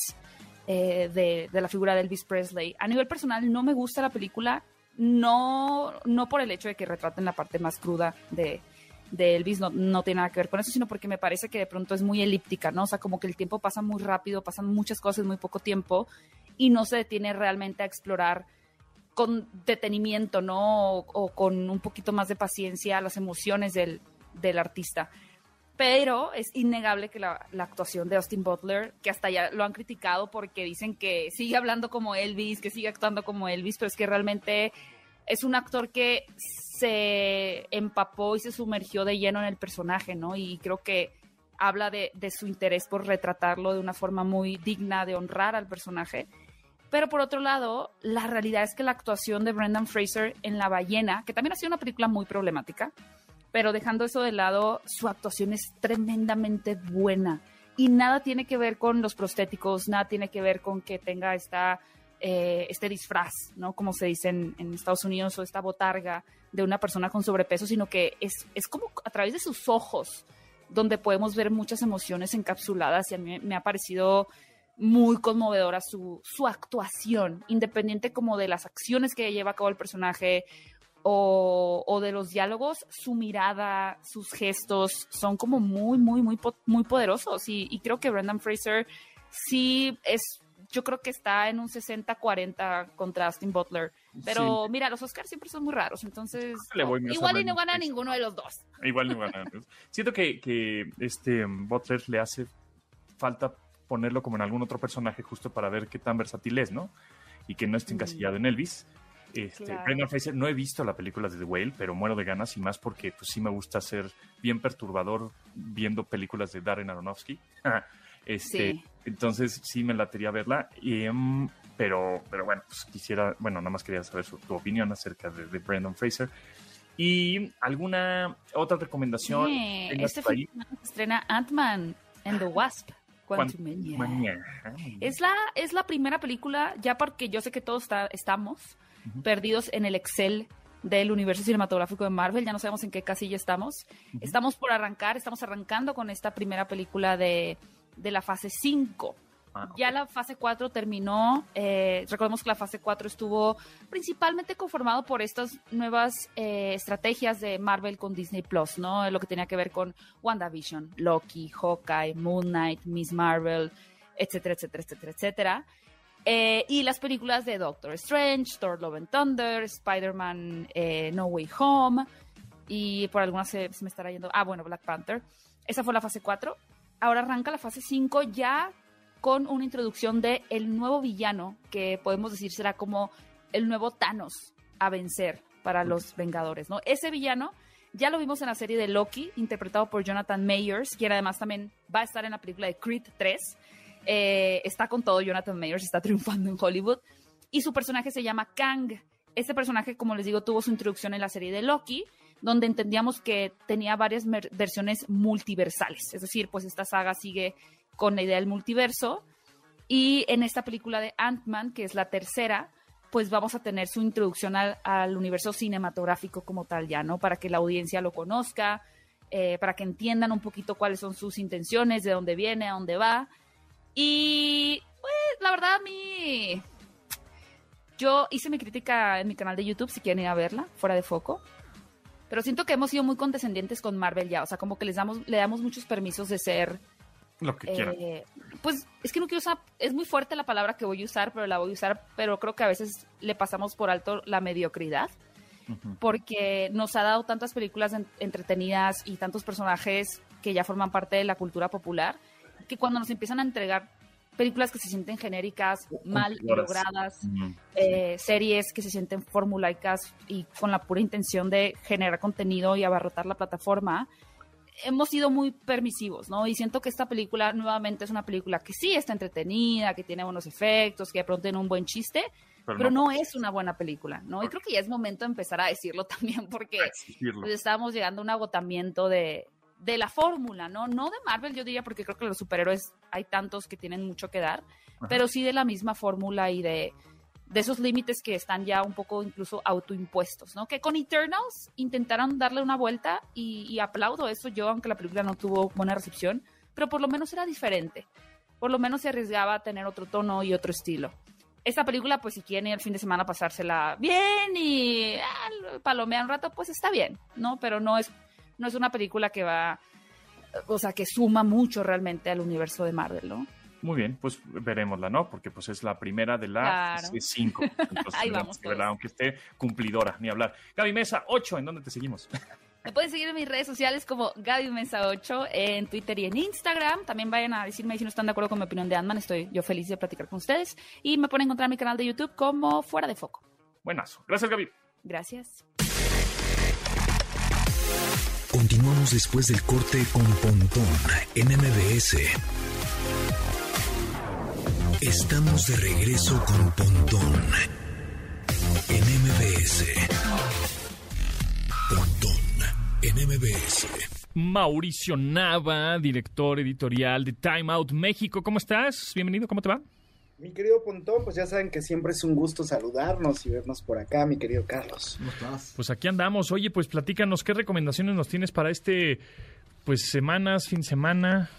eh, de, de la figura de Elvis Presley. A nivel personal, no me gusta la película, no, no por el hecho de que retraten la parte más cruda de, de Elvis, no, no tiene nada que ver con eso, sino porque me parece que de pronto es muy elíptica, ¿no? O sea, como que el tiempo pasa muy rápido, pasan muchas cosas en muy poco tiempo y no se detiene realmente a explorar con detenimiento, ¿no? O, o con un poquito más de paciencia las emociones del, del artista. Pero es innegable que la, actuación de Austin Butler, que hasta ya lo han criticado porque dicen que sigue hablando como Elvis, que sigue actuando como Elvis, pero es que realmente es un actor que se empapó y se sumergió de lleno en el personaje, ¿no? Y creo que habla de, de su interés por retratarlo de una forma muy digna de honrar al personaje. Pero por otro lado, la realidad es que la actuación de Brendan Fraser en La ballena, que también ha sido una película muy problemática, pero dejando eso de lado, su actuación es tremendamente buena. Y nada tiene que ver con los prostéticos, nada tiene que ver con que tenga esta, eh, este disfraz, ¿no? Como se dice en, en Estados Unidos, o esta botarga de una persona con sobrepeso, sino que es, es como a través de sus ojos donde podemos ver muchas emociones encapsuladas y a mí me ha parecido muy conmovedora su, su actuación, independiente como de las acciones que lleva a cabo el personaje o, o de los diálogos, su mirada, sus gestos son como muy, muy, muy, muy poderosos y, y creo que Brendan Fraser sí es, yo creo que está en un 60-40 contra Austin Butler, pero mira, los Oscars siempre son muy raros, entonces igual y no gana ninguno de los dos. Igual no van a- Siento que, que este um, Butler le hace falta ponerlo como en algún otro personaje justo para ver qué tan versátil es, ¿no? Y que no esté encasillado en Elvis. Este, Claro. Brendan Fraser, no he visto la película de The Whale, pero muero de ganas y más porque pues sí me gusta ser bien perturbador viendo películas de Darren Aronofsky. este, Sí. Entonces sí me latería verla, y, em, pero, pero bueno, pues quisiera, bueno, nada más quería saber su, tu opinión acerca de, de Brendan Fraser. ¿Y alguna otra recomendación? Sí, este fin se estrena Ant-Man and the Wasp, Quantumania. Quantumania. Es la, es la primera película, ya porque yo sé que todos está- estamos perdidos en el Excel del universo cinematográfico de Marvel, ya no sabemos en qué casilla estamos. Estamos por arrancar, estamos arrancando con esta primera película de, de la fase 5. Ah. Ya la fase 4 terminó. eh, recordemos que la fase 4 estuvo principalmente conformado por estas nuevas eh, estrategias de Marvel con Disney Plus, ¿no? Lo que tenía que ver con WandaVision, Loki, Hawkeye, Moon Knight, Miss Marvel, etcétera, etcétera, etcétera, etcétera. Eh, y las películas de Doctor Strange, Thor Love and Thunder, Spider-Man eh, No Way Home. Y por algunas se, se me estará yendo. Ah, bueno, Black Panther. Esa fue la fase 4. Ahora arranca la fase 5 ya con una introducción de el nuevo villano, que podemos decir será como el nuevo Thanos a vencer para los Vengadores, ¿no? Ese villano ya lo vimos en la serie de Loki, interpretado por Jonathan Mayers, quien además también va a estar en la película de Creed 3. Eh, está con todo Jonathan Mayers, está triunfando en Hollywood. Y su personaje se llama Kang. Este personaje, como les digo, tuvo su introducción en la serie de Loki, donde entendíamos que tenía varias versiones multiversales. Es decir, pues esta saga sigue con la idea del multiverso. Y en esta película de Ant-Man, que es la tercera, pues vamos a tener su introducción al, al universo cinematográfico como tal ya, ¿no? Para que la audiencia lo conozca, eh, para que entiendan un poquito cuáles son sus intenciones, de dónde viene, a dónde va. Y pues la verdad a mí... Yo hice mi crítica en mi canal de YouTube, si quieren ir a verla, fuera de foco. Pero siento que hemos sido muy condescendientes con Marvel ya, o sea, como que les damos, le damos muchos permisos de ser Lo que quieran. eh, pues es que no quiero usar, es muy fuerte la palabra que voy a usar, pero la voy a usar, pero creo que a veces le pasamos por alto la mediocridad, porque nos ha dado tantas películas en- entretenidas y tantos personajes que ya forman parte de la cultura popular, que cuando nos empiezan a entregar películas que se sienten genéricas, mal logradas, eh, series que se sienten formulaicas y con la pura intención de generar contenido y abarrotar la plataforma, hemos sido muy permisivos, ¿no? Y siento que esta película nuevamente es una película que sí está entretenida, que tiene buenos efectos, que de pronto tiene un buen chiste, pero no es una buena película, ¿no? Y creo que ya es momento de empezar a decirlo también porque estábamos llegando a un agotamiento de, de la fórmula, ¿no? No de Marvel, yo diría, porque creo que los superhéroes hay tantos que tienen mucho que dar, Ajá. pero sí de la misma fórmula y de, de esos límites que están ya un poco incluso autoimpuestos, ¿no? Que con Eternals intentaron darle una vuelta y, y aplaudo eso yo, aunque la película no tuvo buena recepción, pero por lo menos era diferente. Por lo menos se arriesgaba a tener otro tono y otro estilo. Esta película, pues si quieren ir el fin de semana pasársela bien y ah, palomear un rato, pues está bien, ¿no? Pero no es, no es una película que va, o sea, que suma mucho realmente al universo de Marvel, ¿no? Muy bien, pues veremosla, ¿no? Porque pues es la primera de la Claro. 5. Entonces, Ahí vamos que verla, aunque esté cumplidora, ni hablar. Gaby Mesa, 8, ¿en dónde te seguimos? Me pueden seguir en mis redes sociales como Gaby Mesa 8 en Twitter y en Instagram. También vayan a decirme si no están de acuerdo con mi opinión de Ant-Man. Estoy yo feliz de platicar con ustedes. Y me pueden encontrar en mi canal de YouTube como Fuera de Foco. Buenazo. Gracias, Gaby. Gracias. Continuamos después del corte con Pontón en MBS. Estamos de regreso con Pontón en MBS. Pontón en MBS. Mauricio Nava, director editorial de Time Out México. ¿Cómo estás? Bienvenido, ¿cómo te va? Mi querido Pontón, pues ya saben que siempre es un gusto saludarnos y vernos por acá, mi querido Carlos. ¿Cómo estás? Pues aquí andamos. Oye, pues platícanos, ¿qué recomendaciones nos tienes para este, pues, semanas, fin de semana?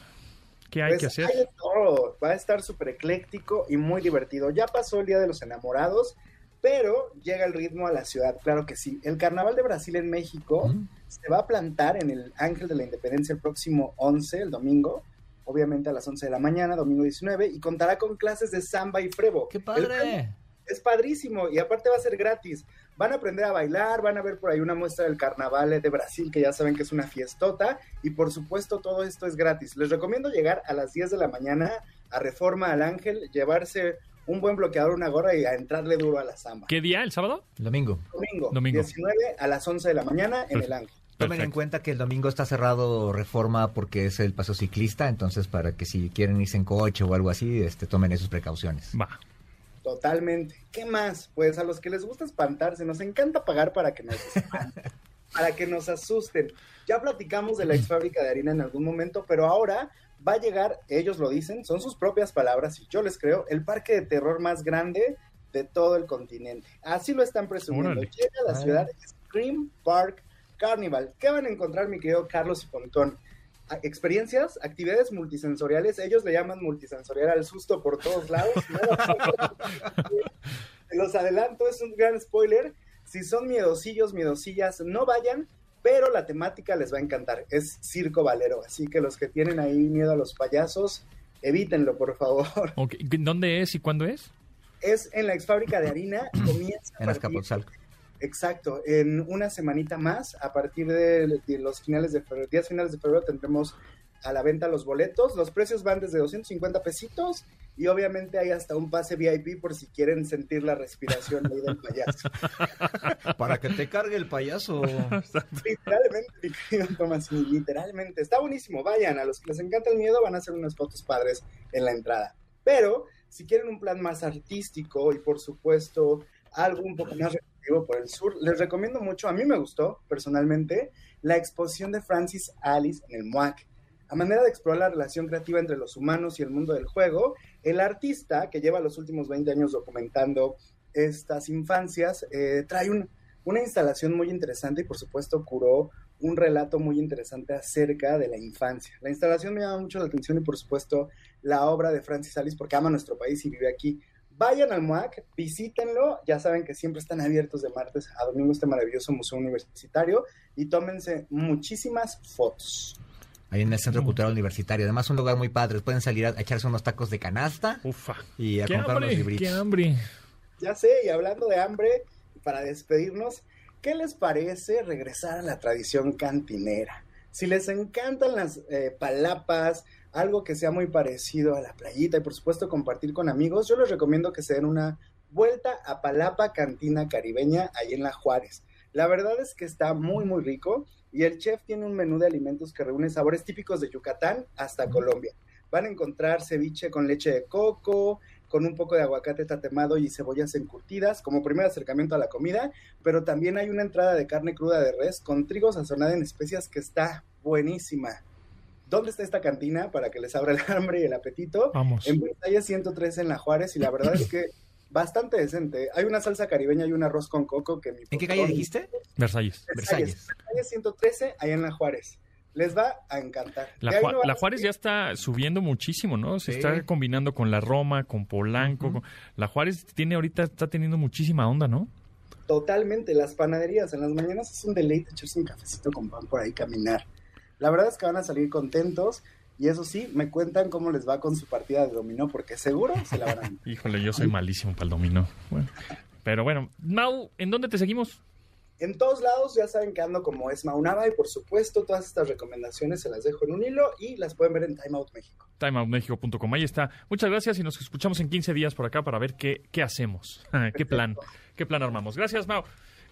¿Qué hay Pues, que hacer? hay todo. Va a estar súper ecléctico y muy divertido. Ya pasó el Día de los Enamorados, pero llega el ritmo a la ciudad, claro que sí. El Carnaval de Brasil en México se va a plantar en el Ángel de la Independencia el próximo 11, el domingo, obviamente a las 11 de la mañana, domingo 19, y contará con clases de samba y frevo. ¡Qué padre! es padrísimo y aparte va a ser gratis. Van a aprender a bailar, van a ver por ahí una muestra del carnaval de Brasil, que ya saben que es una fiestota, y por supuesto todo esto es gratis. Les recomiendo llegar a las 10 de la mañana a Reforma al Ángel, llevarse un buen bloqueador, una gorra y a entrarle duro a la samba. ¿Qué día? ¿El sábado? Domingo. Domingo, Domingo. 19 a las 11 de la mañana en el Ángel. Tomen en cuenta que el domingo está cerrado Reforma porque es el paso ciclista, entonces para que si quieren irse en coche o algo así, este, tomen esas precauciones. Va. Totalmente. ¿Qué más? Pues a los que les gusta espantarse, nos encanta pagar para que nos espanten, para que nos asusten. Ya platicamos de la ex fábrica de harina en algún momento, pero ahora va a llegar, ellos lo dicen, son sus propias palabras y yo les creo, el parque de terror más grande de todo el continente. Así lo están presumiendo. Órale. Llega a la ciudad Scream Park Carnival. ¿Qué van a encontrar, mi querido Carlos y Pontón? Experiencias, actividades multisensoriales, ellos le llaman multisensorial al susto por todos lados. Los adelanto, es un gran spoiler. Si son miedosillos, miedosillas, no vayan, pero la temática les va a encantar. Es circo valero, así que los que tienen ahí miedo a los payasos, evítenlo, por favor. ¿Dónde es y cuándo es? Es en la exfábrica de harina, comienza a En Azcapotzalco. Exacto, en una semanita más, a partir de, de los finales de febrero, días finales de febrero tendremos a la venta los boletos. Los precios van desde 250 pesitos y obviamente hay hasta un pase VIP por si quieren sentir la respiración ahí del payaso. Para que te cargue el payaso. literalmente, mi querido Tomasini, literalmente. Está buenísimo, vayan, a los que les encanta el miedo van a hacer unas fotos padres en la entrada. Pero si quieren un plan más artístico y por supuesto algo un poco más recreativo por el sur, les recomiendo mucho, a mí me gustó personalmente, la exposición de Francis Alice en el MUAC. A manera de explorar la relación creativa entre los humanos y el mundo del juego, el artista que lleva los últimos 20 años documentando estas infancias eh, trae un, una instalación muy interesante y por supuesto curó un relato muy interesante acerca de la infancia. La instalación me llama mucho la atención y por supuesto la obra de Francis Alice porque ama nuestro país y vive aquí. Vayan al MUAC, visítenlo, ya saben que siempre están abiertos de martes a domingo este maravilloso museo universitario y tómense muchísimas fotos. Ahí en el Centro Cultural Universitario. Además, un lugar muy padre. Pueden salir a echarse unos tacos de canasta Ufa. y a ¡Qué comprar unos hambre! libritos. ¡Qué hambre! Ya sé, y hablando de hambre, para despedirnos, ¿qué les parece regresar a la tradición cantinera? Si les encantan las eh, palapas, algo que sea muy parecido a la playita y por supuesto compartir con amigos, yo les recomiendo que se den una vuelta a Palapa Cantina Caribeña ahí en La Juárez. La verdad es que está muy muy rico y el chef tiene un menú de alimentos que reúne sabores típicos de Yucatán hasta Colombia. Van a encontrar ceviche con leche de coco, con un poco de aguacate tatemado y cebollas encurtidas como primer acercamiento a la comida, pero también hay una entrada de carne cruda de res con trigo sazonada en especias que está buenísima. ¿Dónde está esta cantina para que les abra el hambre y el apetito? Vamos. En Versalles 113 en La Juárez y la verdad es que bastante decente. Hay una salsa caribeña y un arroz con coco que mi ¿En qué calle dijiste? Versalles. Versalles. Calle 113 ahí en La Juárez. Les va a encantar. La, Ju- no Juárez ya está subiendo muchísimo, ¿no? Se Sí. está combinando con la Roma, con Polanco. con- La Juárez tiene ahorita, está teniendo muchísima onda, ¿no? Totalmente, las panaderías en las mañanas es un deleite echarse un cafecito con pan por ahí caminar. La verdad es que van a salir contentos y eso sí, me cuentan cómo les va con su partida de dominó porque seguro se la van a Híjole, yo soy malísimo para el dominó. Bueno. Pero bueno, Mau, ¿en dónde te seguimos? En todos lados ya saben que ando como es Maunaba y por supuesto todas estas recomendaciones se las dejo en un hilo y las pueden ver en Time Out México. timeoutmexico.com. Ahí está. Muchas gracias y nos escuchamos en 15 días por acá para ver qué, qué hacemos. ¿Qué plan? ¿Qué plan armamos? Gracias, Mau.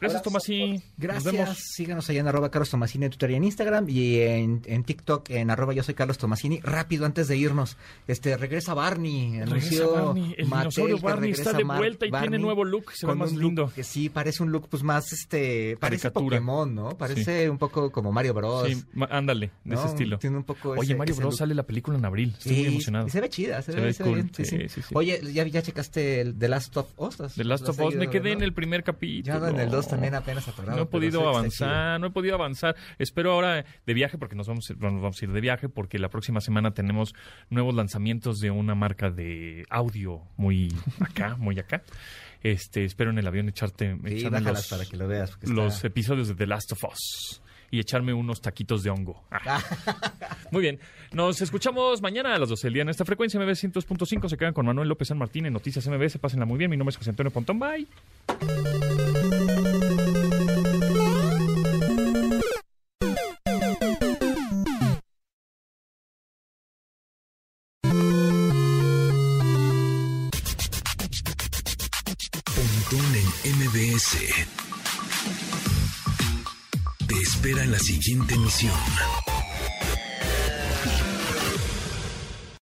Gracias, Abrazo. Tomasi. Nos Gracias. vemos. Síganos allá en arroba Carlos Tomasini en Twitter y en Instagram y en, en TikTok en arroba yo soy Carlos Tomasini. Rápido, antes de irnos, este regresa Barney. Anunció Regresa Barney. El Mattel dinosaurio Barney está de Mar- vuelta y Barney tiene nuevo look. Se ve más un look lindo. Que sí, parece un look pues más, este, parece Caricatura. Pokémon, ¿no? Parece un poco como Mario Bros. Sí, ándale, de ese ¿no? estilo. Tiene un poco Oye, ese- Mario ese Bros. look. sale la película en abril. Estoy muy Sí, emocionado. y se ve chida, se, Se ve, ve se cool. bien, sí, sí. Sí, sí, sí. Oye, ¿ya, ya checaste el The Last of Us? ¿Las- The Last las of Us, me quedé en el primer capítulo. Ando en el 2 también apenas atorado. No he podido avanzar, no he podido avanzar. Espero ahora de viaje, porque nos vamos, bueno, vamos a ir de viaje, porque la próxima semana tenemos nuevos lanzamientos de una marca de audio muy acá, muy acá. Este, espero en el avión echarte. Sí, los, para que lo veas. está- los episodios de The Last of Us y echarme unos taquitos de hongo. Ah. Muy bien, nos escuchamos mañana a las 12 del día en esta frecuencia MB 100.5. Se quedan con Manuel López San Martín en Noticias MBS. Pásenla muy bien. Mi nombre es José Antonio Pontón. Bye. Te espera en la siguiente emisión.